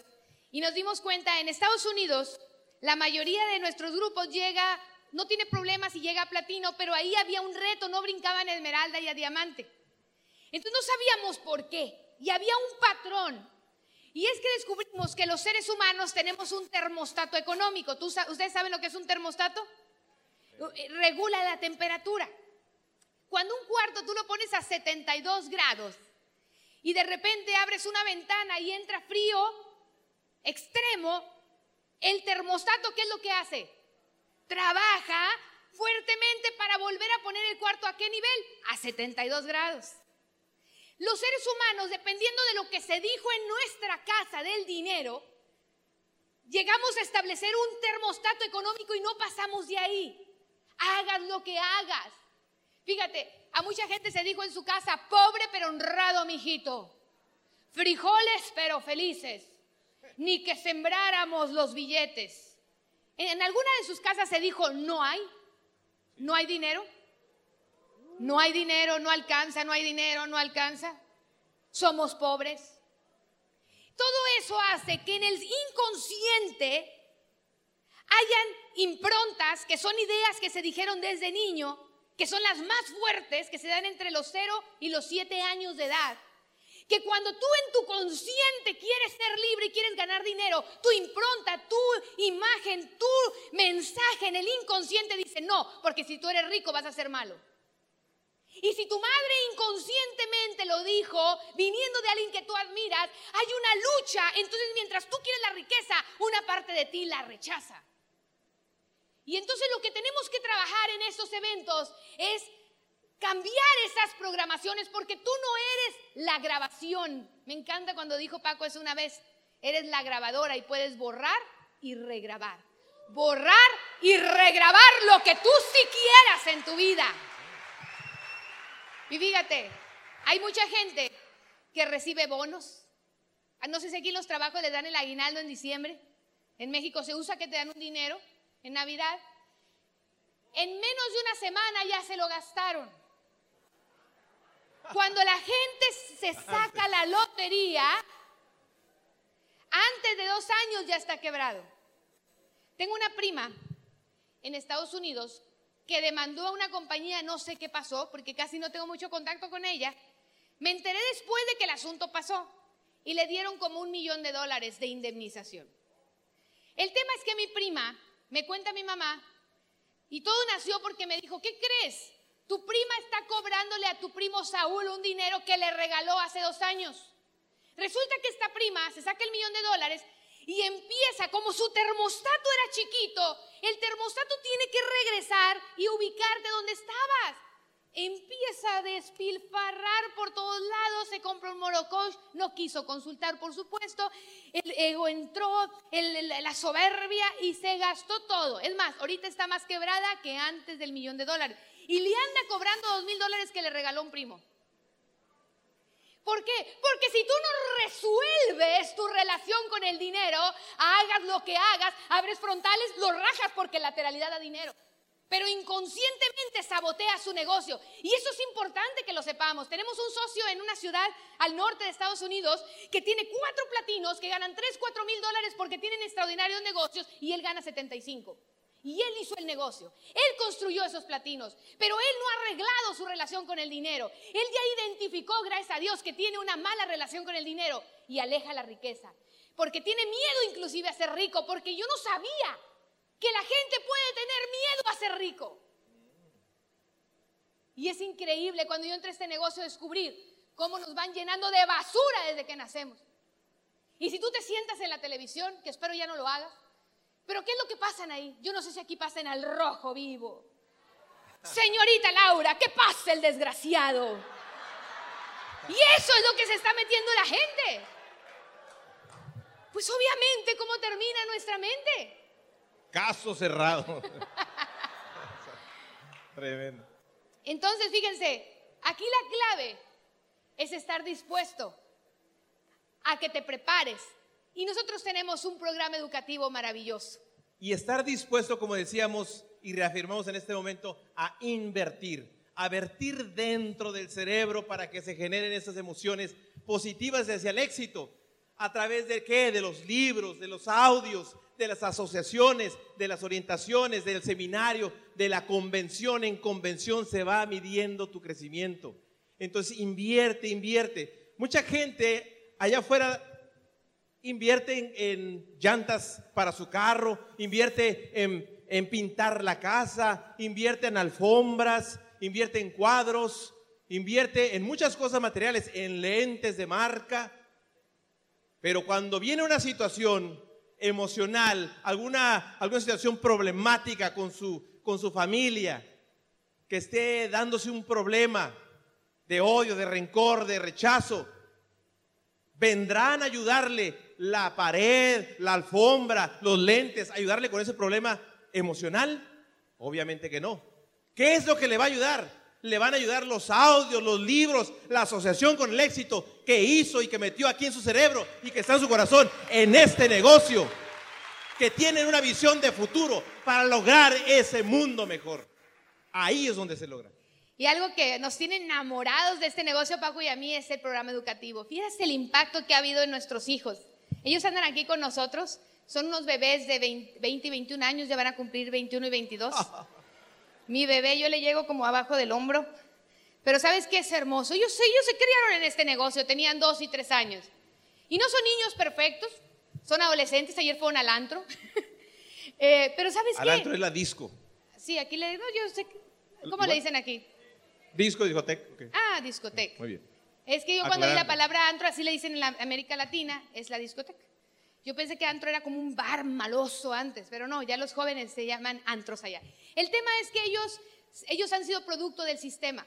y nos dimos cuenta, en Estados Unidos, la mayoría de nuestros grupos llega, no tiene problemas y llega a platino, pero ahí había un reto, no brincaban a esmeralda y a diamante. Entonces no sabíamos por qué y había un patrón. Y es que descubrimos que los seres humanos tenemos un termostato económico. ¿Ustedes saben lo que es un termostato? Regula la temperatura. Cuando un cuarto tú lo pones a 72 grados y de repente abres una ventana y entra frío extremo, el termostato, ¿qué es lo que hace? Trabaja fuertemente para volver a poner el cuarto a qué nivel? A 72 grados. Los seres humanos, dependiendo de lo que se dijo en nuestra casa del dinero, llegamos a establecer un termostato económico y no pasamos de ahí. Hagas lo que hagas. Fíjate, a mucha gente se dijo en su casa, pobre pero honrado, mijito. Frijoles pero felices. Ni que sembráramos los billetes. En alguna de sus casas se dijo, no hay, no hay dinero. No hay dinero, no alcanza, no hay dinero, no alcanza. Somos pobres. Todo eso hace que en el inconsciente hayan improntas que son ideas que se dijeron desde niño que son las más fuertes, que se dan entre los 0 y los 7 años de edad, que cuando tú en tu consciente quieres ser libre y quieres ganar dinero, tu impronta, tu imagen, tu mensaje en el inconsciente dice no, porque si tú eres rico vas a ser malo. Y si tu madre inconscientemente lo dijo, viniendo de alguien que tú admiras, hay una lucha, entonces mientras tú quieres la riqueza, una parte de ti la rechaza. Y entonces lo que tenemos que trabajar en estos eventos es cambiar esas programaciones porque tú no eres la grabación. Me encanta cuando dijo Paco eso una vez, eres la grabadora y puedes borrar y regrabar. Borrar y regrabar lo que tú sí quieras en tu vida. Y fíjate, hay mucha gente que recibe bonos. Ah, no sé si aquí los trabajos les dan el aguinaldo en diciembre. En México se usa que te dan un dinero en Navidad, en menos de una semana ya se lo gastaron. Cuando la gente se saca la lotería, antes de dos años ya está quebrado. Tengo una prima en Estados Unidos que demandó a una compañía, no sé qué pasó, porque casi no tengo mucho contacto con ella. Me enteré después de que el asunto pasó y le dieron como un millón de dólares de indemnización. El tema es que mi prima me cuenta mi mamá, y todo nació porque me dijo, ¿qué crees? Tu prima está cobrándole a tu primo Saúl un dinero que le regaló hace dos años. Resulta que esta prima se saca el millón de dólares y empieza, como su termostato era chiquito, el termostato tiene que regresar y ubicarte donde estabas. empieza a despilfarrar por todos lados, se compra un morococh, no quiso consultar, por supuesto, el ego entró, el- la soberbia y se gastó todo. Es más, ahorita está más quebrada que antes del millón de dólares. Y le anda cobrando dos mil dólares que le regaló un primo. ¿Por qué? Porque si tú no resuelves tu relación con el dinero, hagas lo que hagas, abres frontales, lo rajas porque lateralidad da dinero. Pero inconscientemente sabotea su negocio. Y eso es importante que lo sepamos. Tenemos un socio en una ciudad al norte de Estados Unidos que tiene cuatro platinos que ganan 3, 4 mil dólares porque tienen extraordinarios negocios y él gana 75. Y él hizo el negocio. Él construyó esos platinos. Pero él no ha arreglado su relación con el dinero. Él ya identificó, gracias a Dios, que tiene una mala relación con el dinero y aleja la riqueza. Porque tiene miedo inclusive a ser rico. Porque yo no sabía que la gente puede tener miedo a ser rico. Y es increíble cuando yo entré a este negocio descubrir cómo nos van llenando de basura desde que nacemos. Y si tú te sientas en la televisión, que espero ya no lo hagas, pero ¿qué es lo que pasan ahí? Yo no sé si aquí pasan al rojo vivo. Señorita Laura, ¿qué pasa el desgraciado? Y eso es lo que se está metiendo la gente. Pues obviamente, ¿cómo termina nuestra mente? Caso cerrado. Tremendo. Entonces, fíjense, aquí la clave es estar dispuesto a que te prepares. Y nosotros tenemos un programa educativo maravilloso. Y estar dispuesto, como decíamos y reafirmamos en este momento, a invertir, a vertir dentro del cerebro para que se generen esas emociones positivas hacia el éxito. ¿A través de qué? De los libros, de los audios, de las asociaciones, de las orientaciones, del seminario, de la convención. En convención se va midiendo tu crecimiento. Entonces invierte, invierte. Mucha gente allá afuera invierte en, llantas para su carro, invierte en, en pintar la casa, invierte en alfombras, invierte en cuadros, invierte en muchas cosas materiales, en lentes de marca. Pero cuando viene una situación emocional, alguna, alguna situación problemática con su, con su familia, que esté dándose un problema de odio, de rencor, de rechazo, vendrán a ayudarle la pared, la alfombra, los lentes, ayudarle con ese problema emocional? Obviamente que no. ¿Qué es lo que le va a ayudar? Le van a ayudar los audios, los libros, la asociación con el éxito que hizo y que metió aquí en su cerebro y que está en su corazón en este negocio. Que tienen una visión de futuro para lograr ese mundo mejor. Ahí es donde se logra. Y algo que nos tiene enamorados de este negocio, Paco y a mí, es el programa educativo. Fíjate el impacto que ha habido en nuestros hijos. Ellos andan aquí con nosotros, son unos bebés de 20, 20 y 21 años, ya van a cumplir 21 y 22. Mi bebé yo le llego como abajo del hombro. Pero ¿sabes qué es hermoso? Ellos, ellos se criaron en este negocio, tenían dos y tres años. Y no son niños perfectos, son adolescentes, ayer fueron al antro. Eh, pero ¿sabes Al qué? antro es la disco. Sí, aquí le digo, yo sé, ¿cómo le dicen aquí? Disco, discoteca. ok. Ah, discoteca. Muy bien. Es que yo cuando vi la Aclarando. palabra antro, así le dicen en la América Latina, es la discoteca. Yo pensé que antro era como un bar maloso antes, pero no, ya los jóvenes se llaman antros allá. El tema es que ellos, ellos han sido producto del sistema.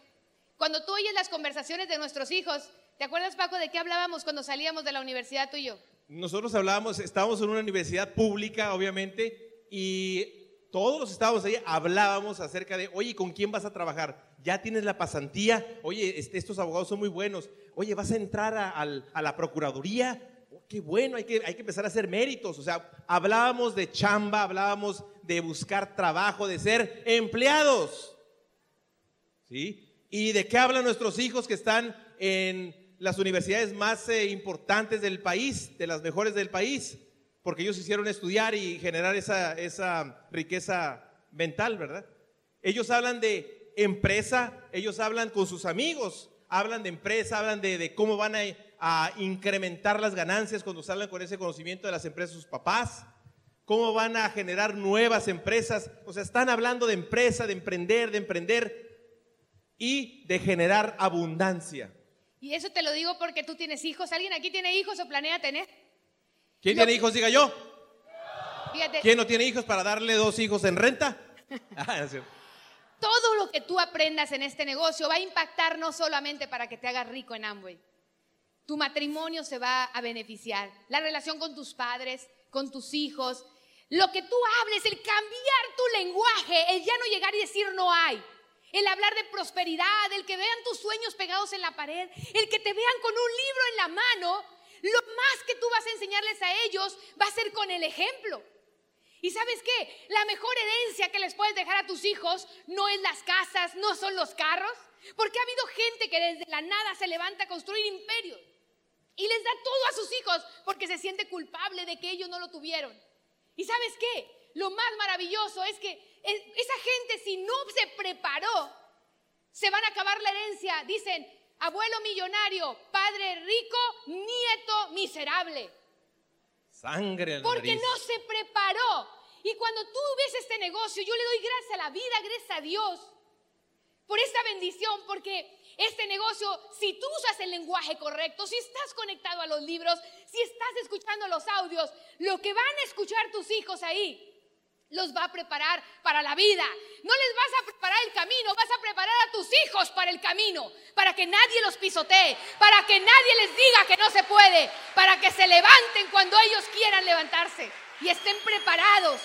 Cuando tú oyes las conversaciones de nuestros hijos, ¿te acuerdas Paco de qué hablábamos cuando salíamos de la universidad tú y yo? Nosotros hablábamos, estábamos en una universidad pública, obviamente, y todos los estábamos ahí hablábamos acerca de, oye, ¿con quién vas a trabajar? ¿Ya tienes la pasantía? Oye, este, estos abogados son muy buenos. Oye, ¿vas a entrar a la Procuraduría? Oh, qué bueno, hay que, hay que empezar a hacer méritos. O sea, hablábamos de chamba, hablábamos de buscar trabajo, de ser empleados. ¿Sí? ¿Y de qué hablan nuestros hijos que están en las universidades más eh, importantes del país, de las mejores del país? Porque ellos hicieron estudiar y generar esa, esa riqueza mental, ¿verdad? Ellos hablan de empresa, ellos hablan con sus amigos, hablan de empresa, hablan de, cómo van a, a incrementar las ganancias cuando salgan con ese conocimiento de las empresas sus papás cómo van a generar nuevas empresas. O sea, están hablando de empresa, de emprender, de emprender y de generar abundancia. Y eso te lo digo porque tú tienes hijos. ¿Alguien aquí tiene hijos o planea tener? ¿Quién tiene hijos? Diga yo. Fíjate, ¿Quién no tiene hijos para darle dos hijos en renta? Ah, todo lo que tú aprendas en este negocio va a impactar no solamente para que te hagas rico en Amway. Tu matrimonio se va a beneficiar, la relación con tus padres, con tus hijos, lo que tú hables, el cambiar tu lenguaje, el ya no llegar y decir no hay, el hablar de prosperidad, el que vean tus sueños pegados en la pared, el que te vean con un libro en la mano, lo más que tú vas a enseñarles a ellos va a ser con el ejemplo. Y sabes qué? La mejor herencia que les puedes dejar a tus hijos no es las casas, no son los carros, porque ha habido gente que desde la nada se levanta a construir imperios y les da todo a sus hijos porque se siente culpable de que ellos no lo tuvieron. ¿Y sabes qué? Lo más maravilloso es que esa gente si no se preparó, se van a acabar la herencia. Dicen, abuelo millonario, padre rico, nieto miserable. Sangre Porque no se preparó. Y cuando tú ves este negocio, yo le doy gracias a la vida, gracias a Dios por esta bendición, porque este negocio, si tú usas el lenguaje correcto, si estás conectado a los libros, si estás escuchando los audios, lo que van a escuchar tus hijos ahí los va a preparar para la vida. No les vas a preparar el camino, vas a preparar a tus hijos para el camino, para que nadie los pisotee, para que nadie les diga que no se puede, para que se levanten cuando ellos quieran levantarse y estén preparados.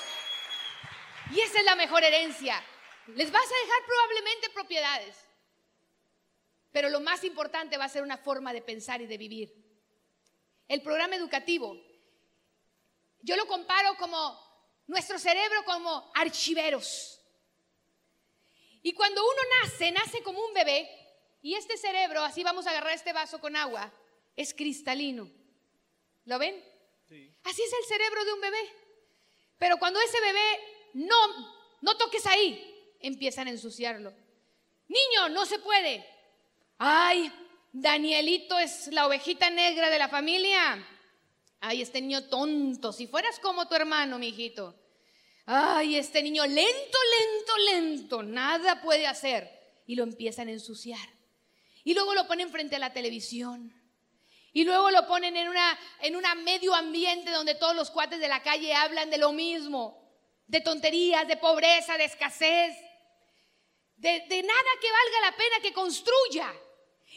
Y esa es la mejor herencia. Les vas a dejar probablemente propiedades, pero lo más importante va a ser una forma de pensar y de vivir. El programa educativo, yo lo comparo como nuestro cerebro como archiveros. Y cuando uno nace, nace como un bebé, y este cerebro, así vamos a agarrar este vaso con agua, es cristalino. ¿Lo ven? Así es el cerebro de un bebé. Pero cuando ese bebé no, no toques ahí, empiezan a ensuciarlo. Niño, no se puede. Ay, Danielito es la ovejita negra de la familia. Ay, este niño tonto, si fueras como tu hermano, mi hijito. Ay, este niño lento, lento, lento, nada puede hacer. Y lo empiezan a ensuciar. Y luego lo ponen frente a la televisión. Y luego lo ponen en una en un medio ambiente donde todos los cuates de la calle hablan de lo mismo, de tonterías, de pobreza, de escasez, de, de nada que valga la pena que construya.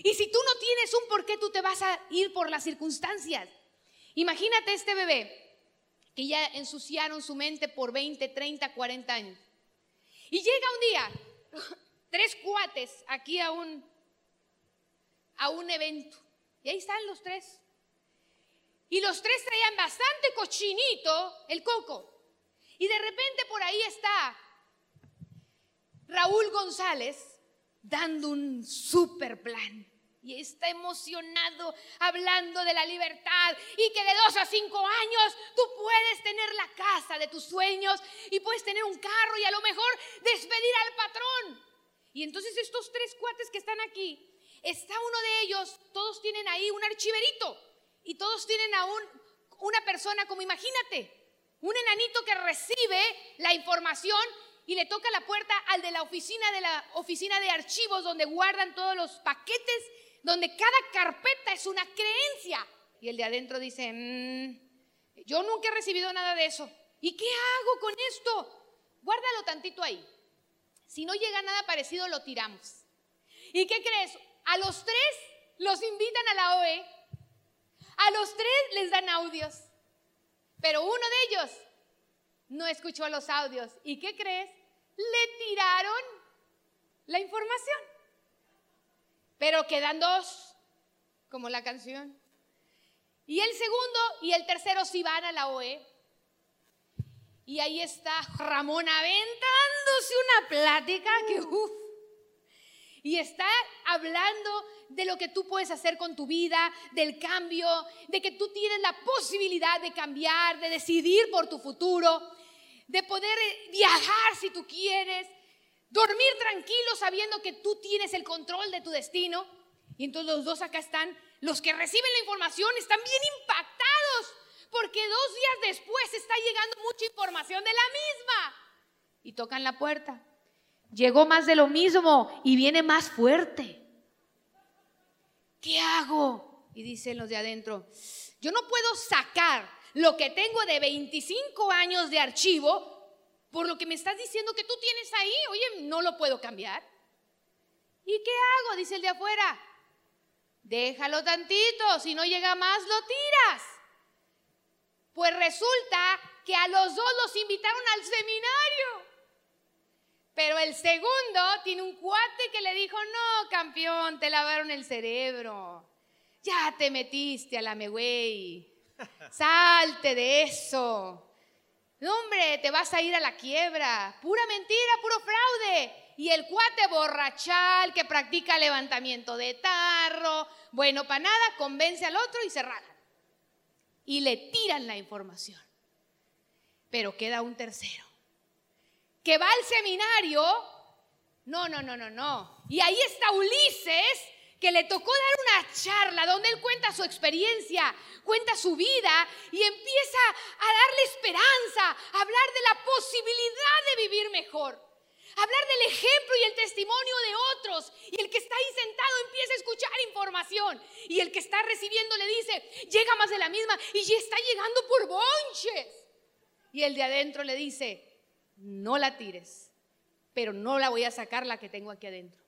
Y si tú no tienes un por qué, tú te vas a ir por las circunstancias. Imagínate este bebé que ya ensuciaron su mente por 20, 30, 40 años. Y llega un día, tres cuates aquí a un, a un evento. Y ahí están los tres. Y los tres traían bastante cochinito el coco. Y de repente por ahí está Raúl González dando un super plan y está emocionado hablando de la libertad y que de dos a cinco años tú puedes tener la casa de tus sueños y puedes tener un carro y a lo mejor despedir al patrón. Y entonces estos tres cuates que están aquí, está uno de ellos, todos tienen ahí un archiverito y todos tienen a una persona como imagínate, un enanito que recibe la información y le toca la puerta al de la oficina de la oficina de archivos donde guardan todos los paquetes donde cada carpeta es una creencia. Y el de adentro dice, mm, yo nunca he recibido nada de eso. ¿Y qué hago con esto? Guárdalo tantito ahí. Si no llega nada parecido, lo tiramos. ¿Y qué crees? A los tres los invitan a la OE. A los tres les dan audios. Pero uno de ellos no escuchó los audios. ¿Y qué crees? Le tiraron la información. Pero quedan dos, como la canción. Y el segundo y el tercero sí van a la OE. Y ahí está Ramón aventándose una plática que uff. Y está hablando de lo que tú puedes hacer con tu vida, del cambio, de que tú tienes la posibilidad de cambiar, de decidir por tu futuro, de poder viajar si tú quieres, dormir tranquilo sabiendo que tú tienes el control de tu destino. Y entonces los dos acá están, los que reciben la información están bien impactados, porque dos días después está llegando mucha información de la misma. Y tocan la puerta. Llegó más de lo mismo y viene más fuerte. ¿Qué hago? Y dicen los de adentro, yo no puedo sacar lo que tengo de 25 años de archivo por lo que me estás diciendo que tú tienes ahí. Oye, no lo puedo cambiar. ¿Y qué hago? Dice el de afuera. Déjalo tantito, si no llega más, lo tiras. Pues resulta que a los dos los invitaron al seminario. Pero el segundo tiene un cuate que le dijo, no, campeón, te lavaron el cerebro. Ya te metiste a la megüey. Salte de eso. No, hombre, te vas a ir a la quiebra. Pura mentira, puro fraude. Y el cuate borrachal que practica levantamiento de tarro, bueno, para nada, convence al otro y se raja. Y le tiran la información. Pero queda un tercero. Que va al seminario. No, no, no, no, no. Y ahí está Ulises que le tocó dar una charla donde él cuenta su experiencia, cuenta su vida y empieza a darle esperanza, a hablar de la posibilidad de vivir mejor. Hablar del ejemplo y el testimonio de otros. Y el que está ahí sentado empieza a escuchar información. Y el que está recibiendo le dice, llega más de la misma y ya está llegando por bonches. Y el de adentro le dice, no la tires, pero no la voy a sacar la que tengo aquí adentro.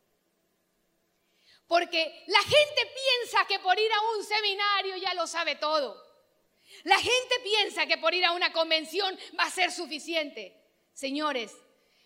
Porque la gente piensa que por ir a un seminario ya lo sabe todo. La gente piensa que por ir a una convención va a ser suficiente. Señores,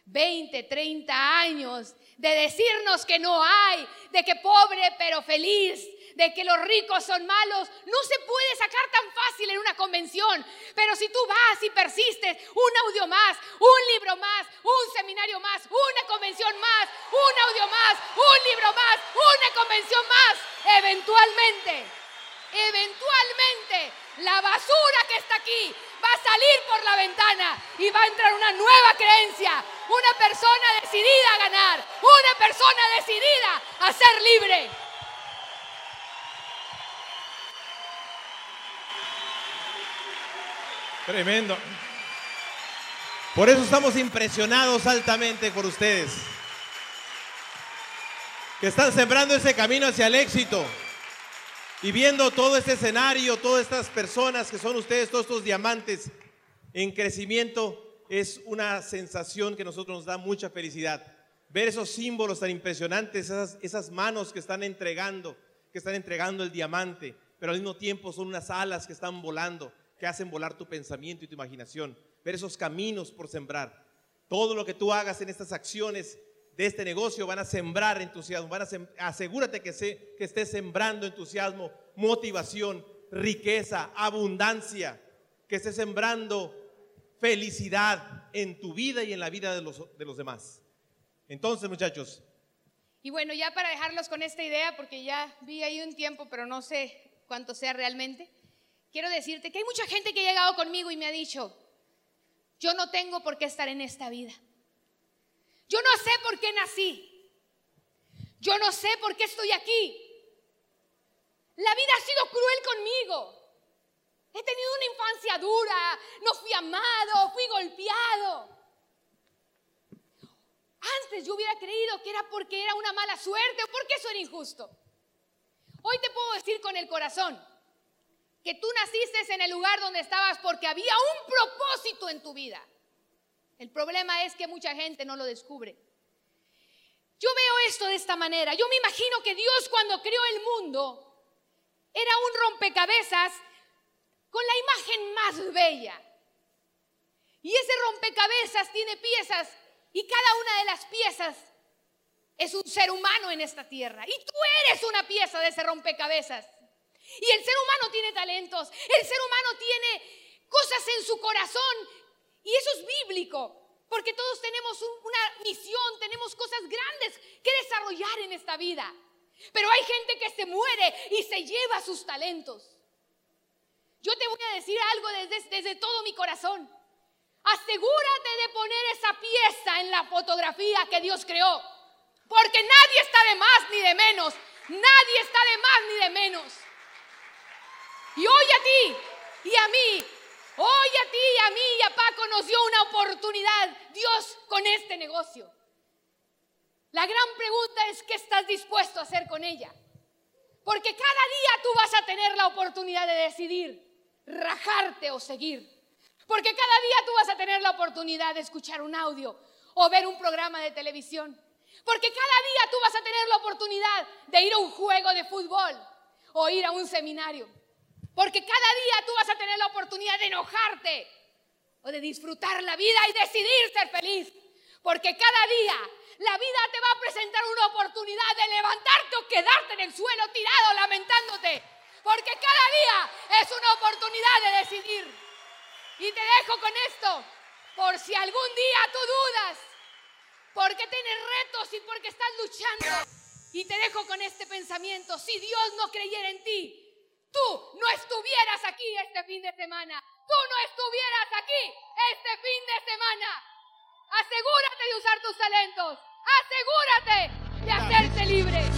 20, 30 años de decirnos que no hay, de que pobre pero feliz, de que los ricos son malos, no se puede sacar tan fácil en una convención. Pero si tú vas y persistes, un audio más, un libro más, un seminario más, una convención más, un audio más, un libro más, una convención más, eventualmente, eventualmente, la basura que está aquí va a salir por la ventana y va a entrar una nueva creencia, una persona decidida a ganar, una persona decidida a ser libre. Tremendo. Por eso estamos impresionados altamente por ustedes. Que están sembrando ese camino hacia el éxito. Y viendo todo este escenario, todas estas personas que son ustedes, todos estos diamantes en crecimiento, es una sensación que a nosotros nos da mucha felicidad. Ver esos símbolos tan impresionantes, esas, esas manos que están entregando, que están entregando el diamante, pero al mismo tiempo son unas alas que están volando que hacen volar tu pensamiento y tu imaginación, ver esos caminos por sembrar. Todo lo que tú hagas en estas acciones de este negocio van a sembrar entusiasmo, van a asegúrate que, se, que estés sembrando entusiasmo, motivación, riqueza, abundancia, que estés sembrando felicidad en tu vida y en la vida de los, de los demás. Entonces, muchachos. Y bueno, ya para dejarlos con esta idea, porque ya vi ahí un tiempo, pero no sé cuánto sea realmente quiero decirte que hay mucha gente que ha llegado conmigo y me ha dicho, yo no tengo por qué estar en esta vida. Yo no sé por qué nací. Yo no sé por qué estoy aquí. La vida ha sido cruel conmigo. He tenido una infancia dura, no fui amado, fui golpeado. Antes yo hubiera creído que era porque era una mala suerte o porque eso era injusto. Hoy te puedo decir con el corazón, que tú naciste en el lugar donde estabas porque había un propósito en tu vida. El problema es que mucha gente no lo descubre. Yo veo esto de esta manera. Yo me imagino que Dios cuando creó el mundo era un rompecabezas con la imagen más bella. Y ese rompecabezas tiene piezas y cada una de las piezas es un ser humano en esta tierra. Y tú eres una pieza de ese rompecabezas. Y el ser humano tiene talentos, el ser humano tiene cosas en su corazón y eso es bíblico. Porque todos tenemos una misión, tenemos cosas grandes que desarrollar en esta vida. Pero hay gente que se muere y se lleva sus talentos. Yo te voy a decir algo desde, desde todo mi corazón. Asegúrate de poner esa pieza en la fotografía que Dios creó. Porque nadie está de más ni de menos. Nadie está de más ni de menos. Y hoy a ti y a mí, hoy a ti a mí y a Paco nos dio una oportunidad Dios con este negocio. La gran pregunta es qué estás dispuesto a hacer con ella. Porque cada día tú vas a tener la oportunidad de decidir rajarte o seguir. Porque cada día tú vas a tener la oportunidad de escuchar un audio o ver un programa de televisión. Porque cada día tú vas a tener la oportunidad de ir a un juego de fútbol o ir a un seminario. Porque cada día tú vas a tener la oportunidad de enojarte o de disfrutar la vida y decidir ser feliz. Porque cada día la vida te va a presentar una oportunidad de levantarte o quedarte en el suelo tirado lamentándote. Porque cada día es una oportunidad de decidir. Y te dejo con esto, por si algún día tú dudas, porque tienes retos y porque estás luchando. Y te dejo con este pensamiento, si Dios no creyera en ti, tú no estuvieras aquí este fin de semana. Tú no estuvieras aquí este fin de semana. Asegúrate de usar tus talentos. Asegúrate de hacerte libre.